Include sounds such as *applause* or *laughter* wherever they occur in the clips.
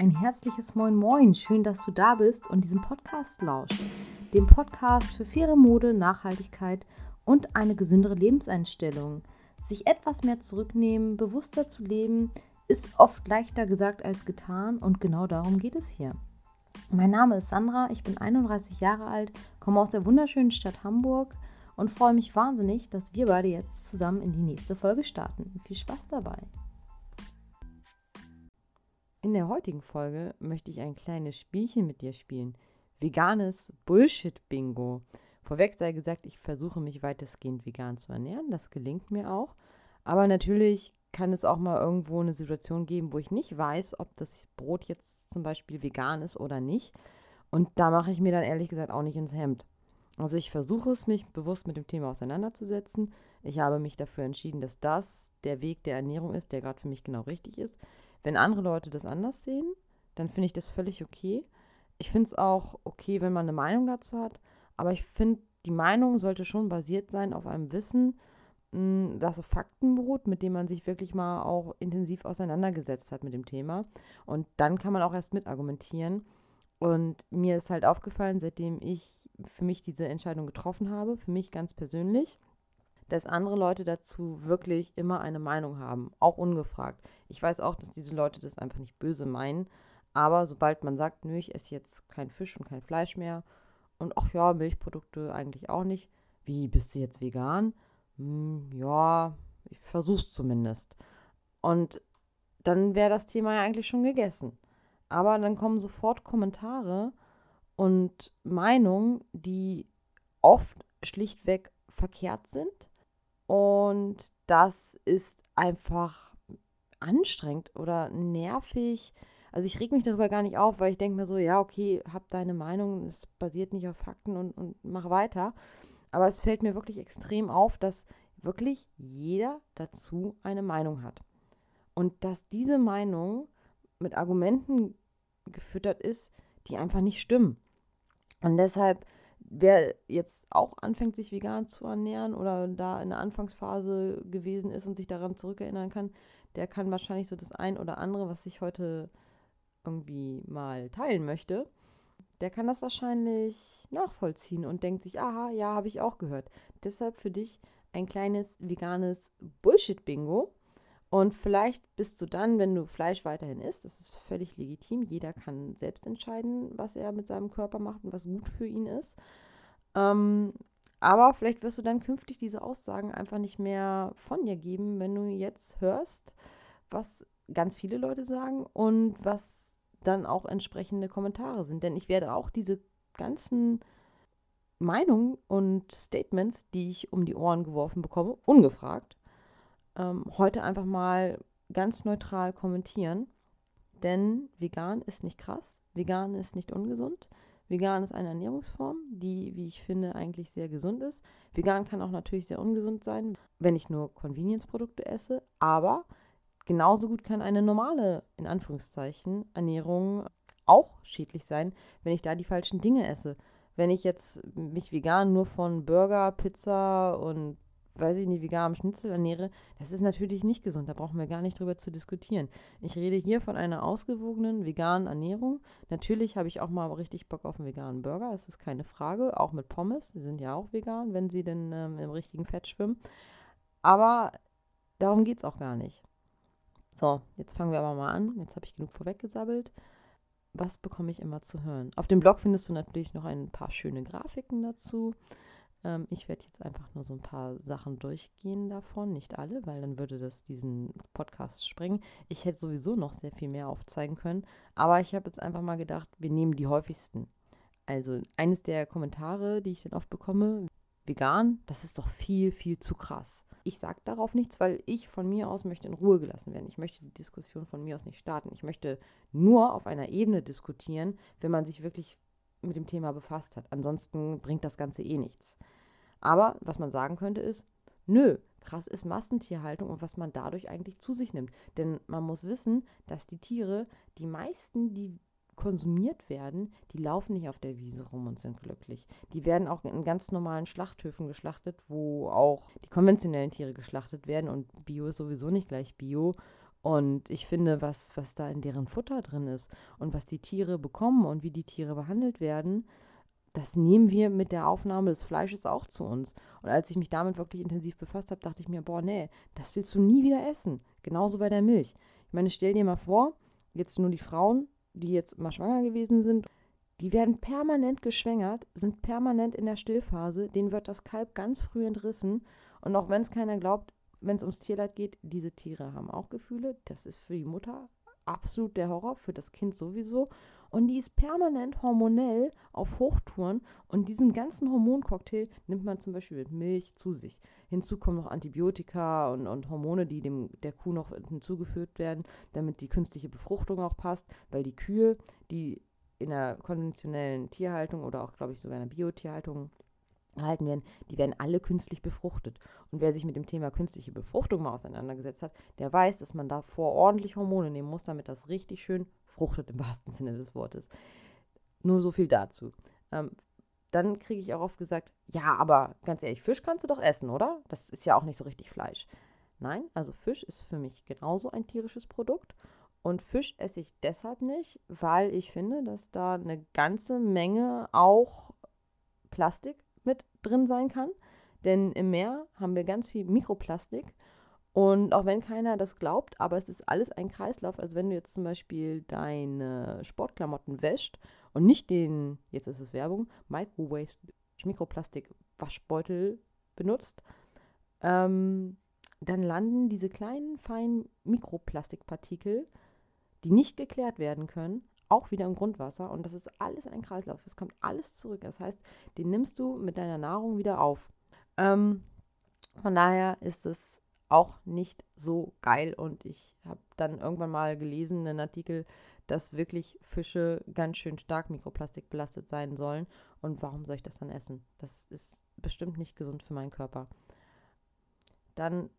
Ein herzliches Moin Moin, schön, dass du da bist und diesem Podcast lauscht. Dem Podcast für faire Mode, Nachhaltigkeit und eine gesündere Lebenseinstellung. Sich etwas mehr zurücknehmen, bewusster zu leben, ist oft leichter gesagt als getan und genau darum geht es hier. Mein Name ist Sandra, ich bin 31 Jahre alt, komme aus der wunderschönen Stadt Hamburg und freue mich wahnsinnig, dass wir beide jetzt zusammen in die nächste Folge starten. Viel Spaß dabei! In der heutigen Folge möchte ich ein kleines Spielchen mit dir spielen. Veganes Bullshit-Bingo. Vorweg sei gesagt, ich versuche mich weitestgehend vegan zu ernähren. Das gelingt mir auch. Aber natürlich kann es auch mal irgendwo eine Situation geben, wo ich nicht weiß, ob das Brot jetzt zum Beispiel vegan ist oder nicht. Und da mache ich mir dann ehrlich gesagt auch nicht ins Hemd. Also ich versuche es, mich bewusst mit dem Thema auseinanderzusetzen. Ich habe mich dafür entschieden, dass das der Weg der Ernährung ist, der gerade für mich genau richtig ist. Wenn andere Leute das anders sehen, dann finde ich das völlig okay. Ich finde es auch okay, wenn man eine Meinung dazu hat. Aber ich finde, die Meinung sollte schon basiert sein auf einem Wissen, hm, das auf Fakten beruht, mit dem man sich wirklich mal auch intensiv auseinandergesetzt hat mit dem Thema. Und dann kann man auch erst mitargumentieren. Und mir ist halt aufgefallen, seitdem ich für mich diese Entscheidung getroffen habe, für mich ganz persönlich, dass andere Leute dazu wirklich immer eine Meinung haben, auch ungefragt. Ich weiß auch, dass diese Leute das einfach nicht böse meinen, aber sobald man sagt, nö, ich esse jetzt kein Fisch und kein Fleisch mehr und ach ja, Milchprodukte eigentlich auch nicht, wie bist du jetzt vegan? Hm, ja, ich versuch's zumindest. Und dann wäre das Thema ja eigentlich schon gegessen. Aber dann kommen sofort Kommentare und Meinungen, die oft schlichtweg verkehrt sind. Und das ist einfach anstrengend oder nervig. Also ich reg mich darüber gar nicht auf, weil ich denke mir so, ja, okay, hab deine Meinung, es basiert nicht auf Fakten und, und mach weiter. Aber es fällt mir wirklich extrem auf, dass wirklich jeder dazu eine Meinung hat. Und dass diese Meinung mit Argumenten gefüttert ist, die einfach nicht stimmen. Und deshalb, wer jetzt auch anfängt, sich vegan zu ernähren oder da in der Anfangsphase gewesen ist und sich daran zurückerinnern kann, der kann wahrscheinlich so das ein oder andere, was ich heute irgendwie mal teilen möchte, der kann das wahrscheinlich nachvollziehen und denkt sich, aha, ja, habe ich auch gehört. Deshalb für dich ein kleines veganes Bullshit-Bingo. Und vielleicht bist du dann, wenn du Fleisch weiterhin isst, das ist völlig legitim. Jeder kann selbst entscheiden, was er mit seinem Körper macht und was gut für ihn ist. Ähm, aber vielleicht wirst du dann künftig diese Aussagen einfach nicht mehr von dir geben, wenn du jetzt hörst, was ganz viele Leute sagen und was dann auch entsprechende Kommentare sind. Denn ich werde auch diese ganzen Meinungen und Statements, die ich um die Ohren geworfen bekomme, ungefragt, ähm, heute einfach mal ganz neutral kommentieren. Denn vegan ist nicht krass, vegan ist nicht ungesund. Vegan ist eine Ernährungsform, die, wie ich finde, eigentlich sehr gesund ist. Vegan kann auch natürlich sehr ungesund sein, wenn ich nur Convenience-Produkte esse. Aber Genauso gut kann eine normale, in Anführungszeichen, Ernährung auch schädlich sein, wenn ich da die falschen Dinge esse. Wenn ich jetzt mich vegan nur von Burger, Pizza und weiß ich nicht, veganem Schnitzel ernähre, das ist natürlich nicht gesund. Da brauchen wir gar nicht drüber zu diskutieren. Ich rede hier von einer ausgewogenen veganen Ernährung. Natürlich habe ich auch mal richtig Bock auf einen veganen Burger, das ist keine Frage. Auch mit Pommes, die sind ja auch vegan, wenn sie denn ähm, im richtigen Fett schwimmen. Aber darum geht es auch gar nicht. So, jetzt fangen wir aber mal an. Jetzt habe ich genug vorweggesabbelt. Was bekomme ich immer zu hören? Auf dem Blog findest du natürlich noch ein paar schöne Grafiken dazu. Ähm, ich werde jetzt einfach nur so ein paar Sachen durchgehen davon, nicht alle, weil dann würde das diesen Podcast sprengen. Ich hätte sowieso noch sehr viel mehr aufzeigen können, aber ich habe jetzt einfach mal gedacht, wir nehmen die häufigsten. Also eines der Kommentare, die ich dann oft bekomme, vegan, das ist doch viel, viel zu krass ich sage darauf nichts, weil ich von mir aus möchte in Ruhe gelassen werden. Ich möchte die Diskussion von mir aus nicht starten. Ich möchte nur auf einer Ebene diskutieren, wenn man sich wirklich mit dem Thema befasst hat. Ansonsten bringt das Ganze eh nichts. Aber was man sagen könnte ist, nö, krass ist Massentierhaltung und was man dadurch eigentlich zu sich nimmt. Denn man muss wissen, dass die Tiere, die meisten, die konsumiert werden, die laufen nicht auf der Wiese rum und sind glücklich. Die werden auch in ganz normalen Schlachthöfen geschlachtet, wo auch die konventionellen Tiere geschlachtet werden und Bio ist sowieso nicht gleich Bio. Und ich finde, was, was da in deren Futter drin ist und was die Tiere bekommen und wie die Tiere behandelt werden, das nehmen wir mit der Aufnahme des Fleisches auch zu uns. Und als ich mich damit wirklich intensiv befasst habe, dachte ich mir, boah, nee, das willst du nie wieder essen. Genauso bei der Milch. Ich meine, stell dir mal vor, jetzt nur die Frauen, die jetzt mal schwanger gewesen sind, die werden permanent geschwängert, sind permanent in der Stillphase, denen wird das Kalb ganz früh entrissen. Und auch wenn es keiner glaubt, wenn es ums Tierleid geht, diese Tiere haben auch Gefühle. Das ist für die Mutter absolut der Horror, für das Kind sowieso. Und die ist permanent hormonell auf Hochtouren. Und diesen ganzen Hormoncocktail nimmt man zum Beispiel mit Milch zu sich. Hinzu kommen noch Antibiotika und, und Hormone, die dem, der Kuh noch hinzugefügt werden, damit die künstliche Befruchtung auch passt. Weil die Kühe, die in der konventionellen Tierhaltung oder auch, glaube ich, sogar in der Biotierhaltung gehalten werden, die werden alle künstlich befruchtet. Und wer sich mit dem Thema künstliche Befruchtung mal auseinandergesetzt hat, der weiß, dass man davor ordentlich Hormone nehmen muss, damit das richtig schön fruchtet im wahrsten Sinne des Wortes. Nur so viel dazu. Ähm, dann kriege ich auch oft gesagt, ja, aber ganz ehrlich, Fisch kannst du doch essen, oder? Das ist ja auch nicht so richtig Fleisch. Nein, also Fisch ist für mich genauso ein tierisches Produkt. Und Fisch esse ich deshalb nicht, weil ich finde, dass da eine ganze Menge auch Plastik drin sein kann. Denn im Meer haben wir ganz viel Mikroplastik. Und auch wenn keiner das glaubt, aber es ist alles ein Kreislauf. Also wenn du jetzt zum Beispiel deine Sportklamotten wäscht und nicht den, jetzt ist es Werbung, Microwave Mikroplastik Waschbeutel benutzt, ähm, dann landen diese kleinen, feinen Mikroplastikpartikel, die nicht geklärt werden können, auch wieder im Grundwasser und das ist alles ein Kreislauf. Es kommt alles zurück. Das heißt, den nimmst du mit deiner Nahrung wieder auf. Ähm, von daher ist es auch nicht so geil und ich habe dann irgendwann mal gelesen, einen Artikel, dass wirklich Fische ganz schön stark Mikroplastik belastet sein sollen. Und warum soll ich das dann essen? Das ist bestimmt nicht gesund für meinen Körper. Dann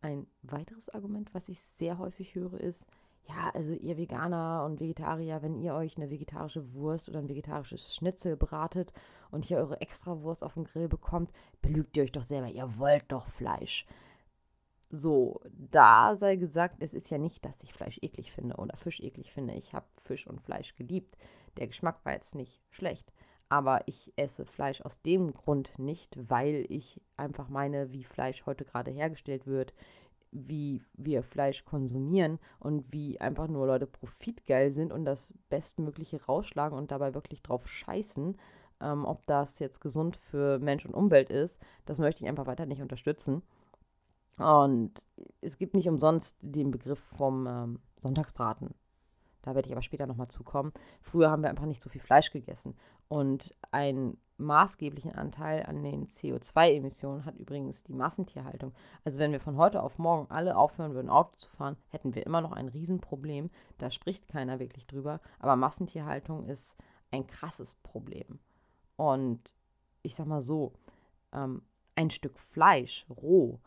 ein weiteres Argument, was ich sehr häufig höre, ist, ja, also ihr Veganer und Vegetarier, wenn ihr euch eine vegetarische Wurst oder ein vegetarisches Schnitzel bratet und hier eure Extrawurst auf dem Grill bekommt, belügt ihr euch doch selber, ihr wollt doch Fleisch. So, da sei gesagt, es ist ja nicht, dass ich Fleisch eklig finde oder Fisch eklig finde. Ich habe Fisch und Fleisch geliebt. Der Geschmack war jetzt nicht schlecht. Aber ich esse Fleisch aus dem Grund nicht, weil ich einfach meine, wie Fleisch heute gerade hergestellt wird, wie wir Fleisch konsumieren und wie einfach nur Leute profitgeil sind und das Bestmögliche rausschlagen und dabei wirklich drauf scheißen, ähm, ob das jetzt gesund für Mensch und Umwelt ist, das möchte ich einfach weiter nicht unterstützen. Und es gibt nicht umsonst den Begriff vom ähm, Sonntagsbraten. Da werde ich aber später nochmal zukommen. Früher haben wir einfach nicht so viel Fleisch gegessen. Und einen maßgeblichen Anteil an den CO2-Emissionen hat übrigens die Massentierhaltung. Also wenn wir von heute auf morgen alle aufhören würden, Auto zu fahren, hätten wir immer noch ein Riesenproblem. Da spricht keiner wirklich drüber. Aber Massentierhaltung ist ein krasses Problem. Und ich sag mal so, ähm, ein Stück Fleisch roh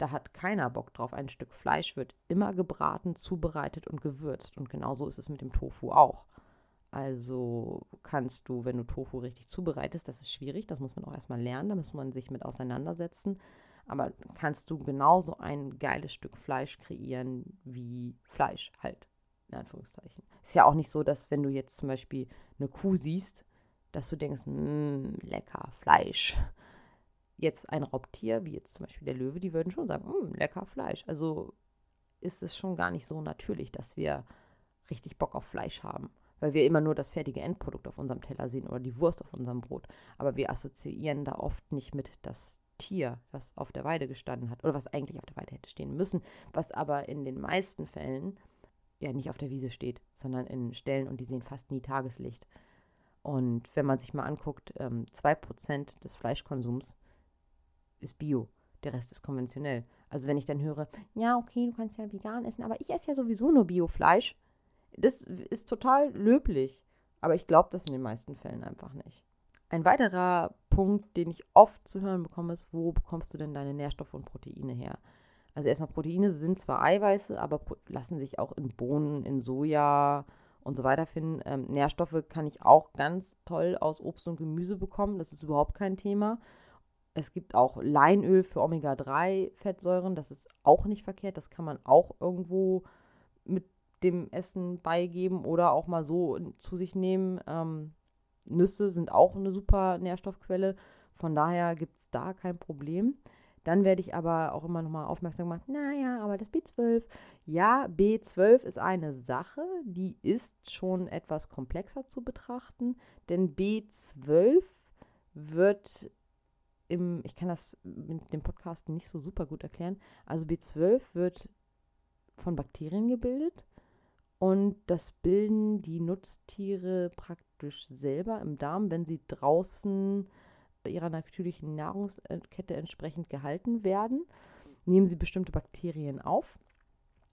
da hat keiner Bock drauf. Ein Stück Fleisch wird immer gebraten, zubereitet und gewürzt. Und genauso ist es mit dem Tofu auch. Also kannst du, wenn du Tofu richtig zubereitest, das ist schwierig, das muss man auch erstmal lernen, da muss man sich mit auseinandersetzen. Aber kannst du genauso ein geiles Stück Fleisch kreieren wie Fleisch halt, in Anführungszeichen. Ist ja auch nicht so, dass wenn du jetzt zum Beispiel eine Kuh siehst, dass du denkst, mmm, lecker Fleisch jetzt ein Raubtier, wie jetzt zum Beispiel der Löwe, die würden schon sagen, hm, lecker Fleisch. Also ist es schon gar nicht so natürlich, dass wir richtig Bock auf Fleisch haben, weil wir immer nur das fertige Endprodukt auf unserem Teller sehen oder die Wurst auf unserem Brot. Aber wir assoziieren da oft nicht mit das Tier, das auf der Weide gestanden hat oder was eigentlich auf der Weide hätte stehen müssen, was aber in den meisten Fällen ja nicht auf der Wiese steht, sondern in Stellen und die sehen fast nie Tageslicht. Und wenn man sich mal anguckt, ähm, 2% des Fleischkonsums ist Bio, der Rest ist konventionell. Also wenn ich dann höre, ja, okay, du kannst ja vegan essen, aber ich esse ja sowieso nur Biofleisch, das ist total löblich. Aber ich glaube das in den meisten Fällen einfach nicht. Ein weiterer Punkt, den ich oft zu hören bekomme, ist, wo bekommst du denn deine Nährstoffe und Proteine her? Also erstmal Proteine sind zwar Eiweiße, aber lassen sich auch in Bohnen, in Soja und so weiter finden. Ähm, Nährstoffe kann ich auch ganz toll aus Obst und Gemüse bekommen. Das ist überhaupt kein Thema. Es gibt auch Leinöl für Omega-3-Fettsäuren. Das ist auch nicht verkehrt. Das kann man auch irgendwo dem Essen beigeben oder auch mal so zu sich nehmen. Ähm, Nüsse sind auch eine super Nährstoffquelle. Von daher gibt es da kein Problem. Dann werde ich aber auch immer nochmal aufmerksam gemacht, naja, aber das B12. Ja, B12 ist eine Sache, die ist schon etwas komplexer zu betrachten, denn B12 wird im, ich kann das mit dem Podcast nicht so super gut erklären, also B12 wird von Bakterien gebildet und das bilden die Nutztiere praktisch selber im Darm, wenn sie draußen ihrer natürlichen Nahrungskette entsprechend gehalten werden, nehmen sie bestimmte Bakterien auf.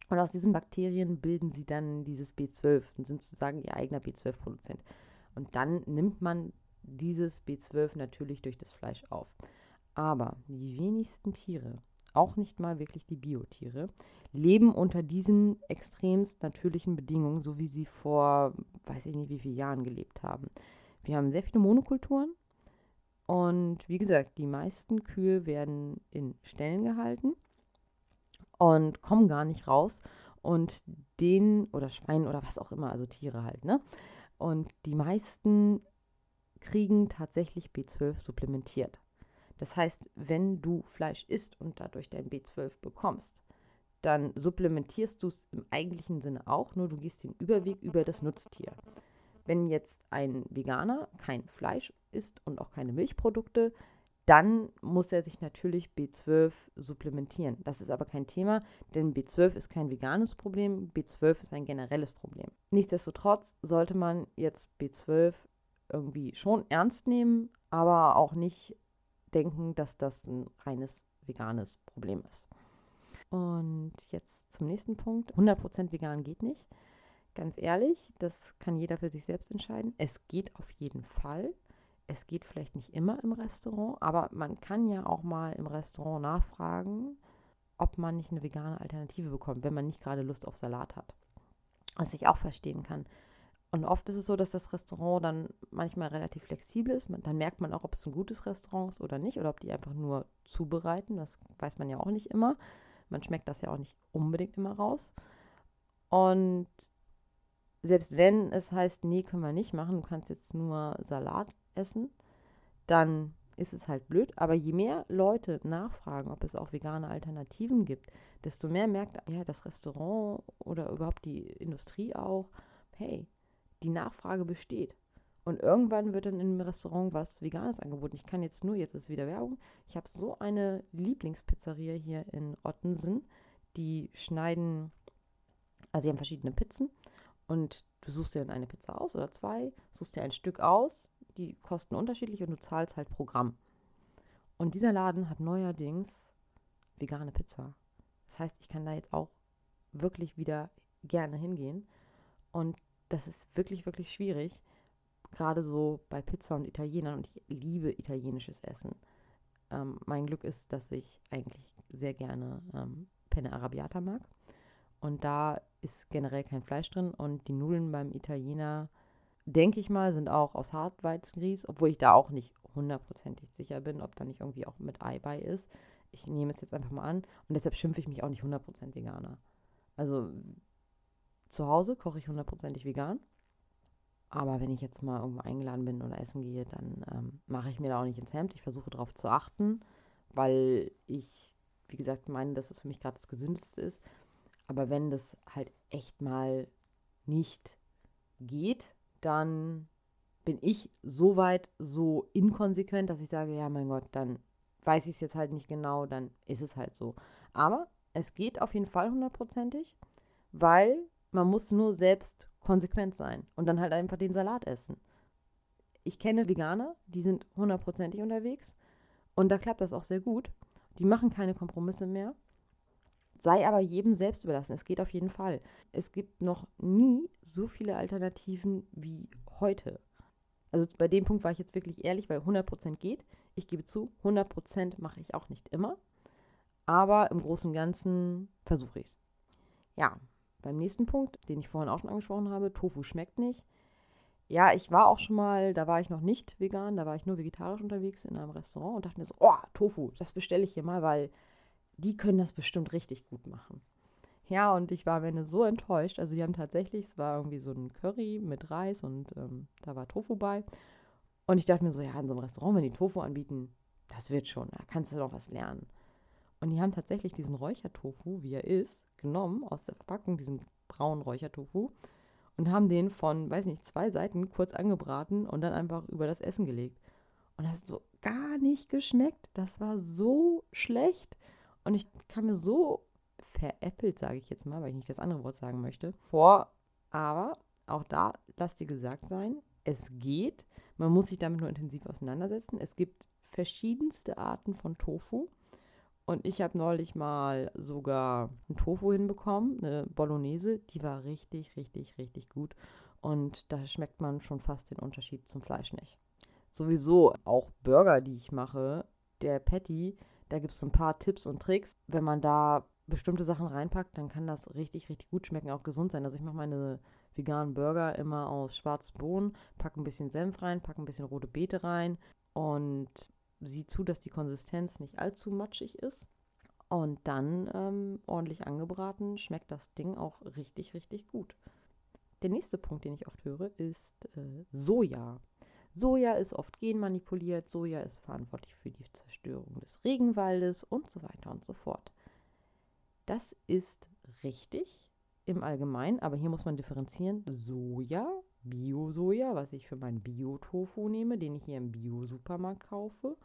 Und aus diesen Bakterien bilden sie dann dieses B12 und sind sozusagen ihr eigener B12-Produzent. Und dann nimmt man dieses B12 natürlich durch das Fleisch auf. Aber die wenigsten Tiere, auch nicht mal wirklich die Biotiere, leben unter diesen extremst natürlichen Bedingungen, so wie sie vor, weiß ich nicht wie vielen Jahren gelebt haben. Wir haben sehr viele Monokulturen und wie gesagt, die meisten Kühe werden in Ställen gehalten und kommen gar nicht raus. Und den, oder Schwein oder was auch immer, also Tiere halt, ne? Und die meisten kriegen tatsächlich B12 supplementiert. Das heißt, wenn du Fleisch isst und dadurch dein B12 bekommst, dann supplementierst du es im eigentlichen Sinne auch, nur du gehst den Überweg über das Nutztier. Wenn jetzt ein Veganer kein Fleisch isst und auch keine Milchprodukte, dann muss er sich natürlich B12 supplementieren. Das ist aber kein Thema, denn B12 ist kein veganes Problem, B12 ist ein generelles Problem. Nichtsdestotrotz sollte man jetzt B12 irgendwie schon ernst nehmen, aber auch nicht denken, dass das ein reines veganes Problem ist. Und jetzt zum nächsten Punkt. 100% vegan geht nicht. Ganz ehrlich, das kann jeder für sich selbst entscheiden. Es geht auf jeden Fall. Es geht vielleicht nicht immer im Restaurant, aber man kann ja auch mal im Restaurant nachfragen, ob man nicht eine vegane Alternative bekommt, wenn man nicht gerade Lust auf Salat hat. Was ich auch verstehen kann. Und oft ist es so, dass das Restaurant dann manchmal relativ flexibel ist. dann merkt man auch, ob es ein gutes Restaurant ist oder nicht, oder ob die einfach nur zubereiten. Das weiß man ja auch nicht immer. Man schmeckt das ja auch nicht unbedingt immer raus. Und selbst wenn es heißt, nee, können wir nicht machen, du kannst jetzt nur Salat essen, dann ist es halt blöd. Aber je mehr Leute nachfragen, ob es auch vegane Alternativen gibt, desto mehr merkt ja das Restaurant oder überhaupt die Industrie auch, hey, die Nachfrage besteht. Und irgendwann wird dann im Restaurant was Veganes angeboten. Ich kann jetzt nur, jetzt ist wieder Werbung, ich habe so eine Lieblingspizzeria hier in Ottensen. Die schneiden, also sie haben verschiedene Pizzen und du suchst dir dann eine Pizza aus oder zwei, suchst dir ein Stück aus, die kosten unterschiedlich und du zahlst halt Programm. Und dieser Laden hat neuerdings vegane Pizza. Das heißt, ich kann da jetzt auch wirklich wieder gerne hingehen. Und das ist wirklich, wirklich schwierig. Gerade so bei Pizza und Italienern. Und ich liebe italienisches Essen. Ähm, mein Glück ist, dass ich eigentlich sehr gerne ähm, Penne Arabiata mag. Und da ist generell kein Fleisch drin. Und die Nudeln beim Italiener, denke ich mal, sind auch aus Hartweizengrieß, obwohl ich da auch nicht hundertprozentig sicher bin, ob da nicht irgendwie auch mit Ei bei ist. Ich nehme es jetzt einfach mal an. Und deshalb schimpfe ich mich auch nicht 100% Veganer. Also zu Hause koche ich hundertprozentig vegan. Aber wenn ich jetzt mal irgendwo eingeladen bin oder essen gehe, dann ähm, mache ich mir da auch nicht ins Hemd. Ich versuche darauf zu achten, weil ich, wie gesagt, meine, dass es für mich gerade das Gesündeste ist. Aber wenn das halt echt mal nicht geht, dann bin ich so weit so inkonsequent, dass ich sage, ja, mein Gott, dann weiß ich es jetzt halt nicht genau, dann ist es halt so. Aber es geht auf jeden Fall hundertprozentig, weil man muss nur selbst konsequent sein und dann halt einfach den Salat essen. Ich kenne Veganer, die sind hundertprozentig unterwegs und da klappt das auch sehr gut. Die machen keine Kompromisse mehr sei aber jedem selbst überlassen. Es geht auf jeden Fall. Es gibt noch nie so viele Alternativen wie heute. Also bei dem Punkt war ich jetzt wirklich ehrlich, weil 100% geht. Ich gebe zu, 100% mache ich auch nicht immer. Aber im Großen und Ganzen versuche ich es. Ja, beim nächsten Punkt, den ich vorhin auch schon angesprochen habe, Tofu schmeckt nicht. Ja, ich war auch schon mal, da war ich noch nicht vegan, da war ich nur vegetarisch unterwegs in einem Restaurant und dachte mir so, oh, Tofu, das bestelle ich hier mal, weil die können das bestimmt richtig gut machen. Ja, und ich war am Ende so enttäuscht. Also, die haben tatsächlich, es war irgendwie so ein Curry mit Reis und ähm, da war Tofu bei. Und ich dachte mir so, ja, in so einem Restaurant, wenn die Tofu anbieten, das wird schon, da kannst du noch was lernen. Und die haben tatsächlich diesen Räuchertofu, wie er ist, genommen aus der Verpackung, diesen braunen Räuchertofu, und haben den von, weiß nicht, zwei Seiten kurz angebraten und dann einfach über das Essen gelegt. Und das hat so gar nicht geschmeckt. Das war so schlecht. Und ich kam mir so veräppelt, sage ich jetzt mal, weil ich nicht das andere Wort sagen möchte, vor. Aber auch da, lass dir gesagt sein, es geht. Man muss sich damit nur intensiv auseinandersetzen. Es gibt verschiedenste Arten von Tofu. Und ich habe neulich mal sogar einen Tofu hinbekommen, eine Bolognese, die war richtig, richtig, richtig gut. Und da schmeckt man schon fast den Unterschied zum Fleisch nicht. Sowieso auch Burger, die ich mache, der Patty, da gibt es so ein paar Tipps und Tricks. Wenn man da bestimmte Sachen reinpackt, dann kann das richtig, richtig gut schmecken, auch gesund sein. Also ich mache meine veganen Burger immer aus schwarzen Bohnen, packe ein bisschen Senf rein, packe ein bisschen rote Beete rein und sieh zu, dass die Konsistenz nicht allzu matschig ist. Und dann ähm, ordentlich angebraten, schmeckt das Ding auch richtig, richtig gut. Der nächste Punkt, den ich oft höre, ist äh, Soja. Soja ist oft genmanipuliert, Soja ist verantwortlich für die Zerstörung des Regenwaldes und so weiter und so fort. Das ist richtig im Allgemeinen, aber hier muss man differenzieren. Soja, Bio-Soja, was ich für meinen Bio-Tofu nehme, den ich hier im Bio-Supermarkt kaufe,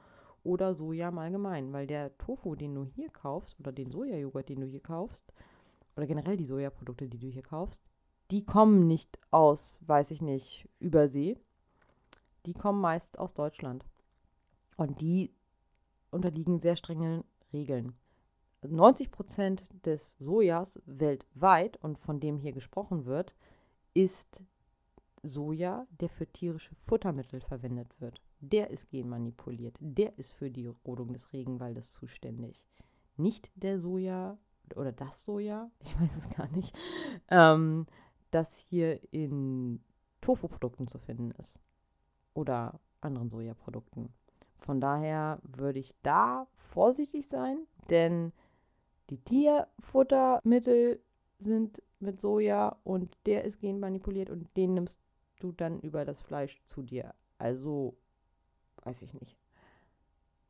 oder Soja im Allgemeinen, weil der Tofu, den du hier kaufst, oder den Sojajoghurt, den du hier kaufst, oder generell die Sojaprodukte, die du hier kaufst, die kommen nicht aus, weiß ich nicht, Übersee, die kommen meist aus Deutschland. Und die unterliegen sehr strengen Regeln. 90 Prozent des Sojas weltweit und von dem hier gesprochen wird, ist Soja, der für tierische Futtermittel verwendet wird. Der ist genmanipuliert. Der ist für die Rodung des Regenwaldes zuständig. Nicht der Soja oder das Soja, *laughs* ich weiß es gar nicht, ähm, das hier in Tofu-Produkten zu finden ist oder anderen Sojaprodukten. Von daher würde ich da vorsichtig sein, denn die Tierfuttermittel sind mit Soja und der ist genmanipuliert und den nimmst du dann über das Fleisch zu dir. Also, weiß ich nicht.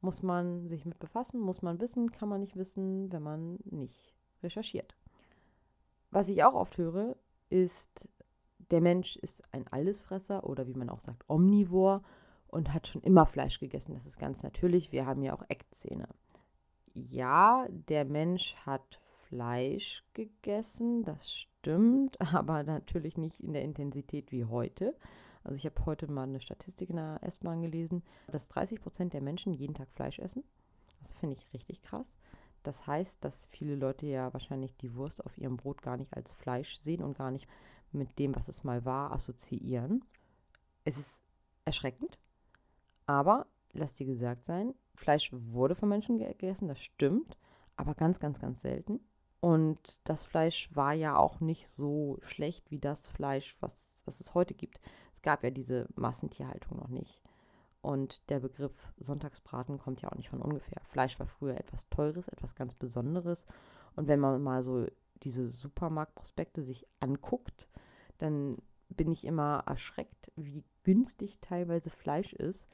Muss man sich mit befassen, muss man wissen, kann man nicht wissen, wenn man nicht recherchiert. Was ich auch oft höre, ist der Mensch ist ein Allesfresser oder wie man auch sagt, Omnivor und hat schon immer Fleisch gegessen. Das ist ganz natürlich. Wir haben ja auch Eckzähne. Ja, der Mensch hat Fleisch gegessen, das stimmt, *laughs* aber natürlich nicht in der Intensität wie heute. Also ich habe heute mal eine Statistik in der S-Bahn gelesen, dass 30 Prozent der Menschen jeden Tag Fleisch essen. Das finde ich richtig krass. Das heißt, dass viele Leute ja wahrscheinlich die Wurst auf ihrem Brot gar nicht als Fleisch sehen und gar nicht mit dem, was es mal war, assoziieren. Es ist erschreckend, aber lass dir gesagt sein, Fleisch wurde von Menschen gegessen, das stimmt, aber ganz, ganz, ganz selten. Und das Fleisch war ja auch nicht so schlecht wie das Fleisch, was, was es heute gibt. Es gab ja diese Massentierhaltung noch nicht. Und der Begriff Sonntagsbraten kommt ja auch nicht von ungefähr. Fleisch war früher etwas Teures, etwas ganz Besonderes. Und wenn man mal so diese Supermarktprospekte sich anguckt, dann bin ich immer erschreckt, wie günstig teilweise Fleisch ist.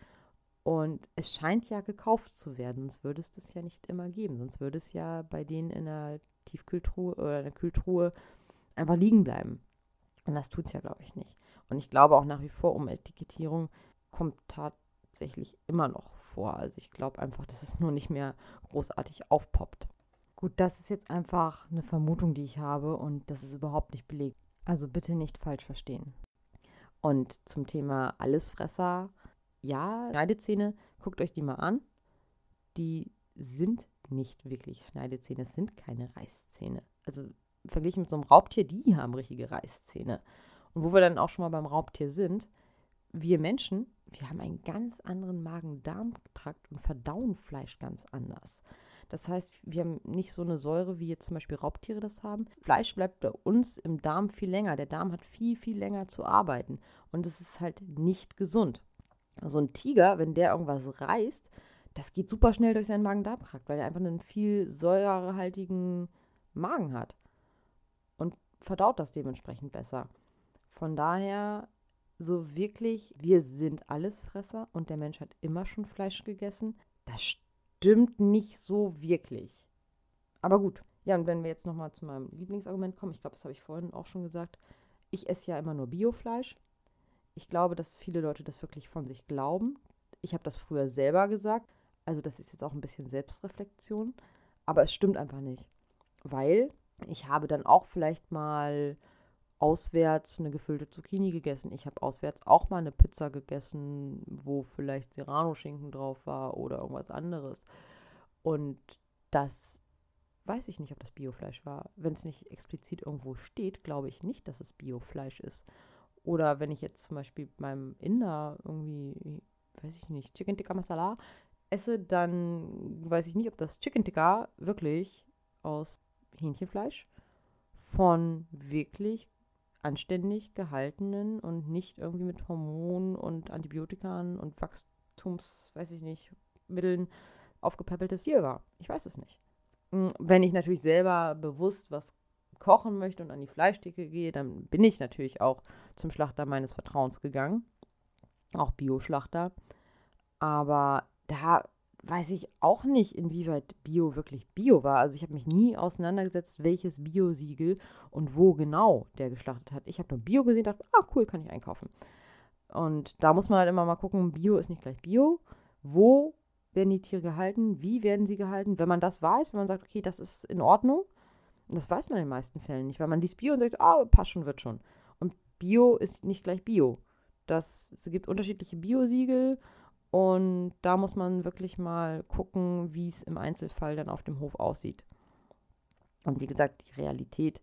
Und es scheint ja gekauft zu werden, sonst würde es das ja nicht immer geben. Sonst würde es ja bei denen in der Tiefkühltruhe oder in der Kühltruhe einfach liegen bleiben. Und das tut es ja, glaube ich, nicht. Und ich glaube auch nach wie vor, um Etikettierung kommt tatsächlich immer noch vor. Also ich glaube einfach, dass es nur nicht mehr großartig aufpoppt. Gut, das ist jetzt einfach eine Vermutung, die ich habe und das ist überhaupt nicht belegt. Also bitte nicht falsch verstehen. Und zum Thema Allesfresser, ja, Schneidezähne, guckt euch die mal an. Die sind nicht wirklich Schneidezähne, es sind keine Reißzähne. Also verglichen mit so einem Raubtier, die haben richtige Reißzähne. Und wo wir dann auch schon mal beim Raubtier sind, wir Menschen, wir haben einen ganz anderen Magen-Darm-Trakt und verdauen Fleisch ganz anders. Das heißt, wir haben nicht so eine Säure, wie jetzt zum Beispiel Raubtiere das haben. Fleisch bleibt bei uns im Darm viel länger. Der Darm hat viel, viel länger zu arbeiten. Und es ist halt nicht gesund. So also ein Tiger, wenn der irgendwas reißt, das geht super schnell durch seinen Magen-Darm-Trakt, weil er einfach einen viel säurehaltigen Magen hat. verdaut das dementsprechend besser. Von daher, so wirklich, wir sind Allesfresser und der Mensch hat immer schon Fleisch gegessen. Das stimmt nicht so wirklich. Aber gut. Ja, und wenn wir jetzt nochmal zu meinem Lieblingsargument kommen, ich glaube, das habe ich vorhin auch schon gesagt, ich esse ja immer nur Biofleisch. Ich glaube, dass viele Leute das wirklich von sich glauben. Ich habe das früher selber gesagt. Also das ist jetzt auch ein bisschen Selbstreflexion. Aber es stimmt einfach nicht. Weil ich habe dann auch vielleicht mal auswärts eine gefüllte Zucchini gegessen. Ich habe auswärts auch mal eine Pizza gegessen, wo vielleicht Serrano-Schinken drauf war oder irgendwas anderes. Und das weiß ich nicht, ob das Biofleisch war. Wenn es nicht explizit irgendwo steht, glaube ich nicht, dass es Biofleisch ist. Oder wenn ich jetzt zum Beispiel beim Inder irgendwie, weiß ich nicht, Chicken Tikka Masala esse, dann weiß ich nicht, ob das Chicken Tikka wirklich aus Hähnchenfleisch von wirklich anständig gehaltenen und nicht irgendwie mit Hormonen und Antibiotikern und Wachstums, weiß ich nicht, Mitteln aufgepäppeltes Tier war. Ich weiß es nicht. Hm, wenn ich natürlich selber bewusst was kochen möchte und an die Fleischtheke gehe, dann bin ich natürlich auch zum Schlachter meines Vertrauens gegangen. Auch Bioschlachter. Aber da weiß ich auch nicht, inwieweit Bio wirklich Bio war. Also ich habe mich nie auseinandergesetzt, welches Bio-Siegel und wo genau der geschlachtet hat. Ich habe nur Bio gesehen und dachte, ah cool, kann ich einkaufen. Und da muss man halt immer mal gucken, Bio ist nicht gleich Bio. Wo werden die Tiere gehalten? Wie werden sie gehalten? Wenn man das weiß, wenn man sagt, okay, das ist in Ordnung, das weiß man in den meisten Fällen nicht, weil man liest Bio und sagt, ah, passt schon, wird schon. Und Bio ist nicht gleich Bio. Das, es gibt unterschiedliche Bio-Siegel und da muss man wirklich mal gucken, wie es im Einzelfall dann auf dem Hof aussieht. Und wie gesagt, die Realität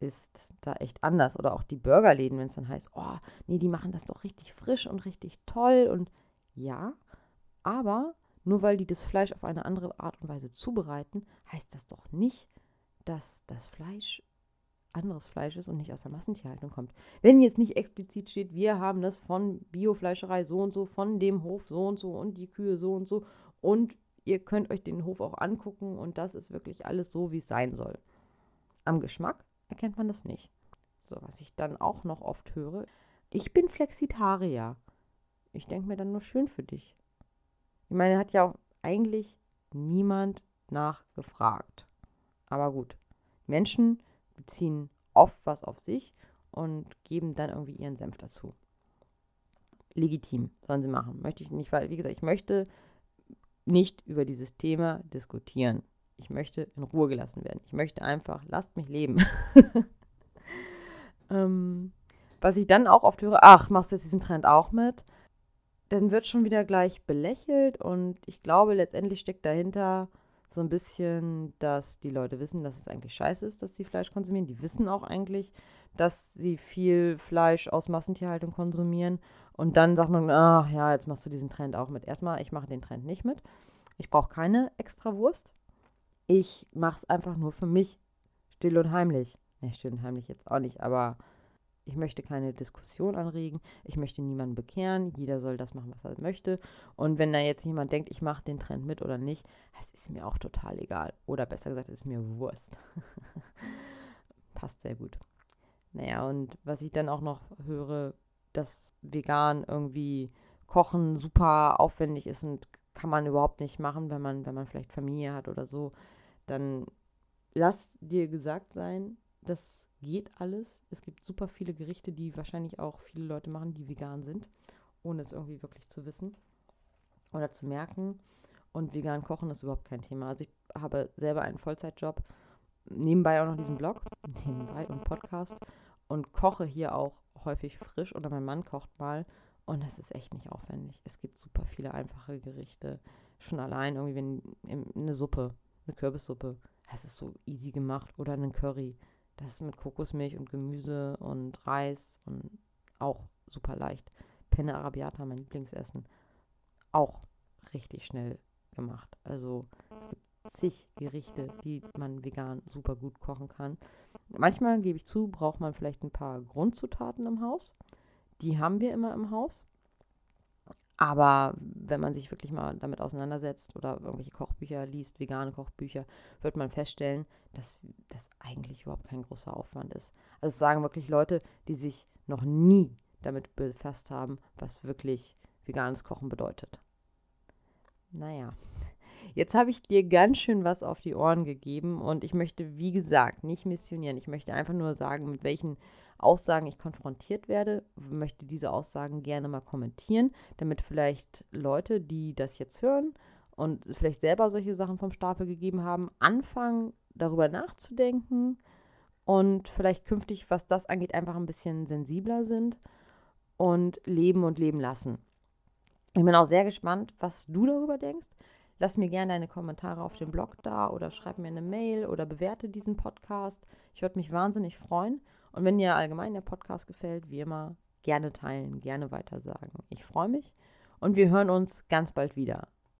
ist da echt anders. Oder auch die Burgerläden, wenn es dann heißt, oh, nee, die machen das doch richtig frisch und richtig toll. Und ja, aber nur weil die das Fleisch auf eine andere Art und Weise zubereiten, heißt das doch nicht, dass das Fleisch anderes Fleisch ist und nicht aus der Massentierhaltung kommt. Wenn jetzt nicht explizit steht, wir haben das von Biofleischerei so und so, von dem Hof so und so und die Kühe so und so und ihr könnt euch den Hof auch angucken und das ist wirklich alles so, wie es sein soll. Am Geschmack erkennt man das nicht. So, was ich dann auch noch oft höre, ich bin Flexitarier. Ich denke mir dann nur schön für dich. Ich meine, hat ja auch eigentlich niemand nachgefragt. Aber gut, Menschen beziehen oft was auf sich und geben dann irgendwie ihren Senf dazu. Legitim, sollen sie machen. Möchte ich nicht, weil, wie gesagt, ich möchte nicht über dieses Thema diskutieren. Ich möchte in Ruhe gelassen werden. Ich möchte einfach, lasst mich leben. *laughs* ähm, was ich dann auch oft höre, ach, machst du jetzt diesen Trend auch mit? Dann wird schon wieder gleich belächelt und ich glaube, letztendlich steckt dahinter, so ein bisschen, dass die Leute wissen, dass es eigentlich scheiße ist, dass sie Fleisch konsumieren. Die wissen auch eigentlich, dass sie viel Fleisch aus Massentierhaltung konsumieren. Und dann sagt man, ach ja, jetzt machst du diesen Trend auch mit. Erstmal, ich mache den Trend nicht mit. Ich brauche keine extra Wurst. Ich mache es einfach nur für mich. Still und heimlich. Ne, still und heimlich jetzt auch nicht, aber ich möchte keine Diskussion anregen. Ich möchte niemanden bekehren. Jeder soll das machen, was er möchte. Und wenn da jetzt jemand denkt, ich mache den Trend mit oder nicht, das ist mir auch total egal. Oder besser gesagt, ist mir Wurst. *laughs* Passt sehr gut. Naja, und was ich dann auch noch höre, dass vegan irgendwie Kochen super aufwendig ist und kann man überhaupt nicht machen, wenn man, wenn man vielleicht Familie hat oder so, dann lass dir gesagt sein, dass geht alles. Es gibt super viele Gerichte, die wahrscheinlich auch viele Leute machen, die vegan sind, ohne es irgendwie wirklich zu wissen oder zu merken. Und vegan kochen ist überhaupt kein Thema. Also ich habe selber einen Vollzeitjob, nebenbei auch noch diesen Blog, *laughs* nebenbei und Podcast und koche hier auch häufig frisch oder mein Mann kocht mal und das ist echt nicht aufwendig. Es gibt super viele einfache Gerichte. Schon allein irgendwie eine Suppe, eine Kürbissuppe. Das ist so easy gemacht. Oder einen Curry. Das ist mit Kokosmilch und Gemüse und Reis und auch super leicht. Penne Arabiata, mein Lieblingsessen. Auch richtig schnell gemacht. Also es gibt zig Gerichte, die man vegan super gut kochen kann. Manchmal, gebe ich zu, braucht man vielleicht ein paar Grundzutaten im Haus. Die haben wir immer im Haus. Aber wenn man sich wirklich mal damit auseinandersetzt oder irgendwelche Kochbücher liest, vegane Kochbücher, wird man feststellen, dass das eigentlich überhaupt kein großer Aufwand ist. Also es sagen wirklich Leute, die sich noch nie damit befasst haben, was wirklich veganes Kochen bedeutet. Naja, *laughs* jetzt habe ich dir ganz schön was auf die Ohren gegeben und ich möchte, wie gesagt, nicht missionieren. Ich möchte einfach nur sagen, mit welchen Aussagen ich konfrontiert werde, möchte diese Aussagen gerne mal kommentieren, damit vielleicht Leute, die das jetzt hören und vielleicht selber solche Sachen vom Stapel gegeben haben, anfangen darüber nachzudenken und vielleicht künftig, was das angeht, einfach ein bisschen sensibler sind und leben und leben lassen. Ich bin auch sehr gespannt, was du darüber denkst. Lass mir gerne deine Kommentare auf dem Blog da oder schreib mir eine Mail oder bewerte diesen Podcast. Ich würde mich wahnsinnig freuen. Und wenn dir allgemein der Podcast gefällt, wie immer, gerne teilen, gerne weitersagen. Ich freue mich und wir hören uns ganz bald wieder.